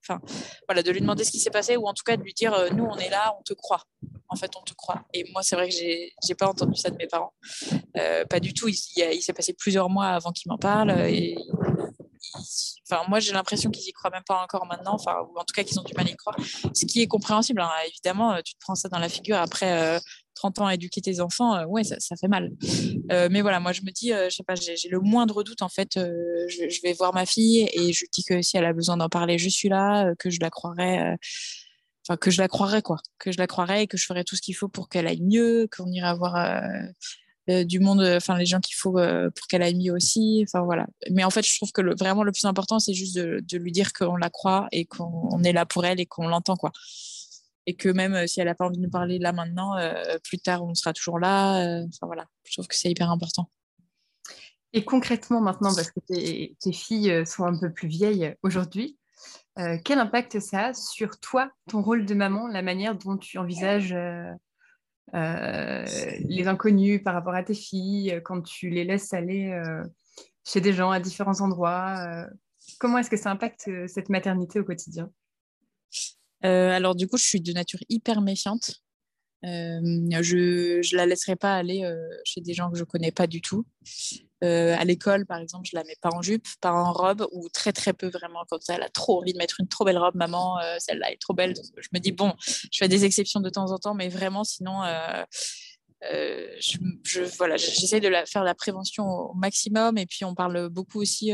voilà, de lui demander ce qui s'est passé, ou en tout cas de lui dire, nous, on est là, on te croit. En fait, on te croit. Et moi, c'est vrai que j'ai, j'ai pas entendu ça de mes parents, pas du tout. Il, il s'est passé plusieurs mois avant qu'ils m'en parlent, et enfin, moi, j'ai l'impression qu'ils y croient même pas encore maintenant, enfin, ou en tout cas qu'ils ont du mal à y croire, ce qui est compréhensible. Hein. Évidemment, euh, tu te prends ça dans la figure après 30 euh, ans à éduquer tes enfants, euh, ouais, ça, fait mal. mais voilà, moi, je me dis, je sais pas, j'ai le moindre doute, en fait, je, vais voir ma fille et je dis que si elle a besoin d'en parler, je suis là, que je la croirais. Enfin, que je la croirais, quoi. Que je la croirais et que je ferais tout ce qu'il faut pour qu'elle aille mieux, qu'on ira voir euh, du monde, enfin les gens qu'il faut euh, pour qu'elle aille mieux aussi. Enfin voilà. Mais en fait, je trouve que vraiment le plus important, c'est juste de, lui dire qu'on la croit et qu'on est là pour elle et qu'on l'entend quoi. Et que même euh, si elle n'a pas envie de nous parler là maintenant, plus tard on sera toujours là. Enfin voilà. Je trouve que c'est hyper important. Et concrètement maintenant, parce que tes, filles sont un peu plus vieilles aujourd'hui, quel impact ça a sur toi, ton rôle de maman, la manière dont tu envisages euh, les inconnus par rapport à tes filles, euh, quand tu les laisses aller euh, chez des gens à différents endroits. comment est-ce que ça impacte cette maternité au quotidien? Alors du coup, je suis de nature hyper méfiante. Je ne la laisserai pas aller chez des gens que je connais pas du tout. À l'école, par exemple, je la mets pas en jupe, pas en robe, ou très très peu vraiment. Quand elle a trop envie de mettre une trop belle robe, maman, celle-là est trop belle. je me dis bon, je fais des exceptions de temps en temps, mais vraiment, sinon, euh, je, voilà, j'essaie de la, faire la prévention au maximum. Et puis, on parle beaucoup aussi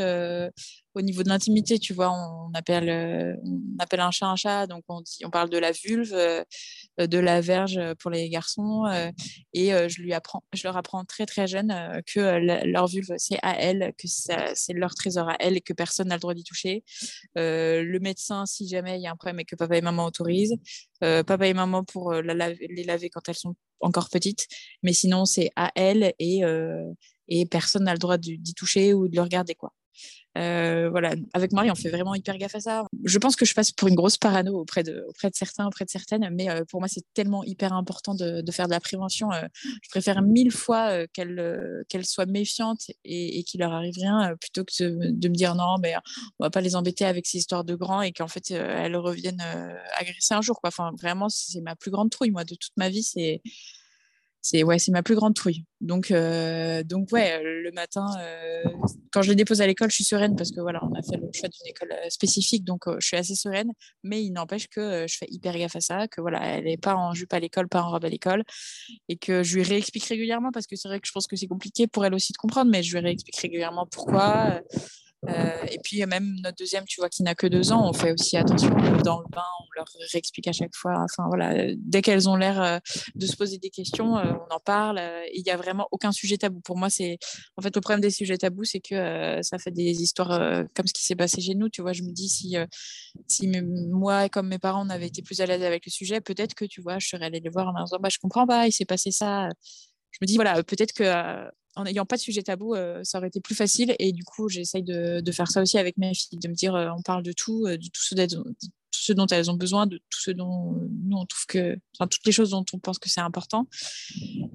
au niveau de l'intimité, tu vois, on appelle, euh, on appelle un chat un chat, donc on, dit, on parle de la vulve, euh, de la verge pour les garçons, euh, et je, lui apprends, je leur apprends très très jeune que leur vulve, c'est à elle, que c'est leur trésor à elle et que personne n'a le droit d'y toucher. le médecin, si jamais il y a un problème et que papa et maman autorisent, papa et maman pour les laver quand elles sont encore petites, mais sinon c'est à elle et, et personne n'a le droit d'y toucher ou de le regarder, quoi. Euh, voilà, avec Marie, on fait vraiment hyper gaffe à ça. Je pense que je passe pour une grosse parano auprès de, auprès de certains, auprès de certaines, mais euh, pour moi, c'est tellement hyper important de, faire de la prévention. Euh, je préfère mille fois qu'elles soient méfiantes et, et qu'il leur arrive rien plutôt que de, de, me dire non, mais on va pas les embêter avec ces histoires de grands et qu'en fait, elles reviennent agresser un jour. Quoi. Enfin, vraiment, c'est ma plus grande trouille, moi, de toute ma vie. C'est c'est ouais, ma plus grande trouille. Donc, euh, donc ouais, le matin, euh, quand je les dépose à l'école, je suis sereine parce que voilà, on a fait le choix d'une école euh, spécifique, donc je suis assez sereine. Mais il n'empêche que je fais hyper gaffe à ça, que voilà, elle n'est pas en jupe à l'école, pas en robe à l'école, et que je lui réexplique régulièrement parce que c'est vrai que je pense que c'est compliqué pour elle aussi de comprendre, mais je lui réexplique régulièrement pourquoi. Euh, et puis même notre deuxième, tu vois, qui n'a que deux ans, on fait aussi attention dans le bain, on leur réexplique à chaque fois. Enfin voilà, dès qu'elles ont l'air euh, de se poser des questions, euh, on en parle. Il n'y a vraiment aucun sujet tabou. Pour moi, c'est en fait le problème des sujets tabous, c'est que ça fait des histoires comme ce qui s'est passé chez nous. Tu vois, je me dis si si moi comme mes parents on avait été plus à l'aise avec le sujet, peut-être que tu vois, je serais allée les voir en disant bah je comprends pas, il s'est passé ça. Je me dis voilà, peut-être que en n'ayant pas de sujet tabou, euh, ça aurait été plus facile. Et du coup, j'essaye de, faire ça aussi avec mes filles, de me dire, euh, on parle de tout, euh, de tout ce, dont elles ont besoin, de tout ce dont nous on trouve que, enfin, toutes les choses dont on pense que c'est important,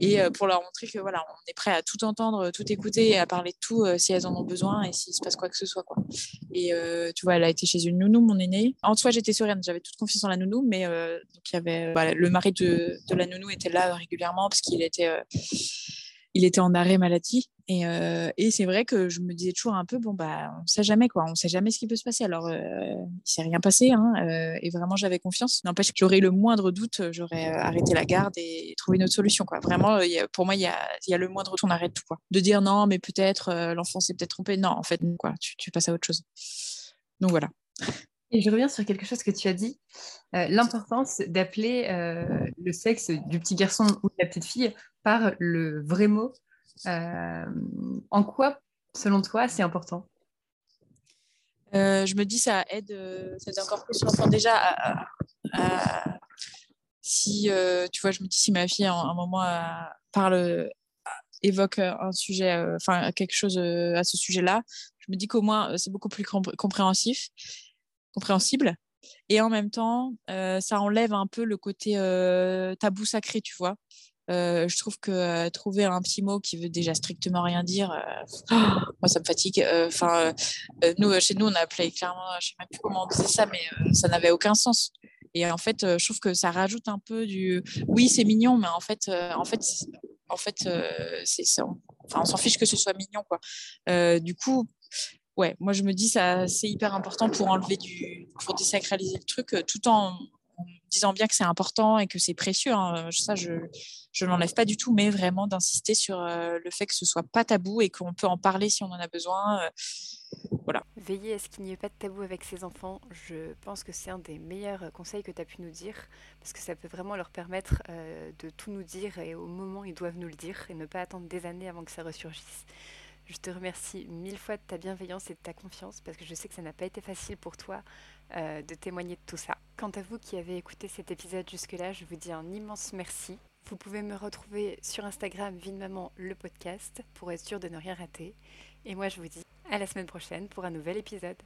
et pour leur montrer que voilà, on est prêt à tout entendre, tout écouter et à parler de tout si elles en ont besoin et s'il se passe quoi que ce soit. Et tu vois, elle a été chez une nounou, mon aînée. En soi, j'étais sereine, j'avais toute confiance en la nounou, mais donc y avait, voilà, le mari de, la nounou était là régulièrement parce qu'il était il était en arrêt maladie. Et, euh, et c'est vrai que je me disais toujours un peu, bon, bah, on ne sait jamais, quoi. On sait jamais ce qui peut se passer. Alors, euh, il ne s'est rien passé. Hein, euh, et vraiment, j'avais confiance. N'empêche que j'aurais le moindre doute, j'aurais arrêté la garde et trouvé une autre solution, quoi. Vraiment, pour moi, il y a, y a, le moindre doute, on arrête tout, quoi. De dire non, mais peut-être l'enfant s'est peut-être trompé. Non, en fait, quoi. Tu, tu passes à autre chose. Donc, voilà. Et je reviens sur quelque chose que tu as dit, l'importance d'appeler le sexe du petit garçon ou de la petite fille par le vrai mot. Euh, en quoi, selon toi, c'est important? Euh, Je me dis ça aide, euh, ça aide encore plus l'enfant déjà à, si tu vois, je me dis si ma fille à un moment parle, évoque un sujet, enfin quelque chose à ce sujet-là, je me dis qu'au moins c'est beaucoup plus compréhensif, compréhensible. Et en même temps, ça enlève un peu le côté tabou sacré, tu vois. Euh, je trouve que euh, trouver un petit mot qui veut déjà strictement rien dire, euh, (gasps) moi ça me fatigue. Enfin, nous chez nous on a appelé clairement, je sais même plus comment on disait ça, mais ça n'avait aucun sens. Et en fait, je trouve que ça rajoute un peu du, oui c'est mignon, mais en fait, en fait, en fait, on s'en fiche que ce soit mignon quoi. du coup, ouais, moi je me dis ça c'est hyper important pour enlever du, pour désacraliser le truc, tout en disant bien que c'est important et que c'est précieux. Hein. Ça, je ne l'enlève pas du tout, mais vraiment d'insister sur euh, le fait que ce soit pas tabou et qu'on peut en parler si on en a besoin. Euh, voilà. Veiller à ce qu'il n'y ait pas de tabou avec ses enfants, je pense que c'est un des meilleurs conseils que tu as pu nous dire, parce que ça peut vraiment leur permettre euh, de tout nous dire et au moment ils doivent nous le dire et ne pas attendre des années avant que ça ressurgisse. Je te remercie mille fois de ta bienveillance et de ta confiance parce que je sais que ça n'a pas été facile pour toi euh, de témoigner de tout ça. Quant à vous qui avez écouté cet épisode jusque-là, je vous dis un immense merci. Vous pouvez me retrouver sur Instagram Vie Maman le podcast pour être sûr de ne rien rater. Et moi je vous dis à la semaine prochaine pour un nouvel épisode.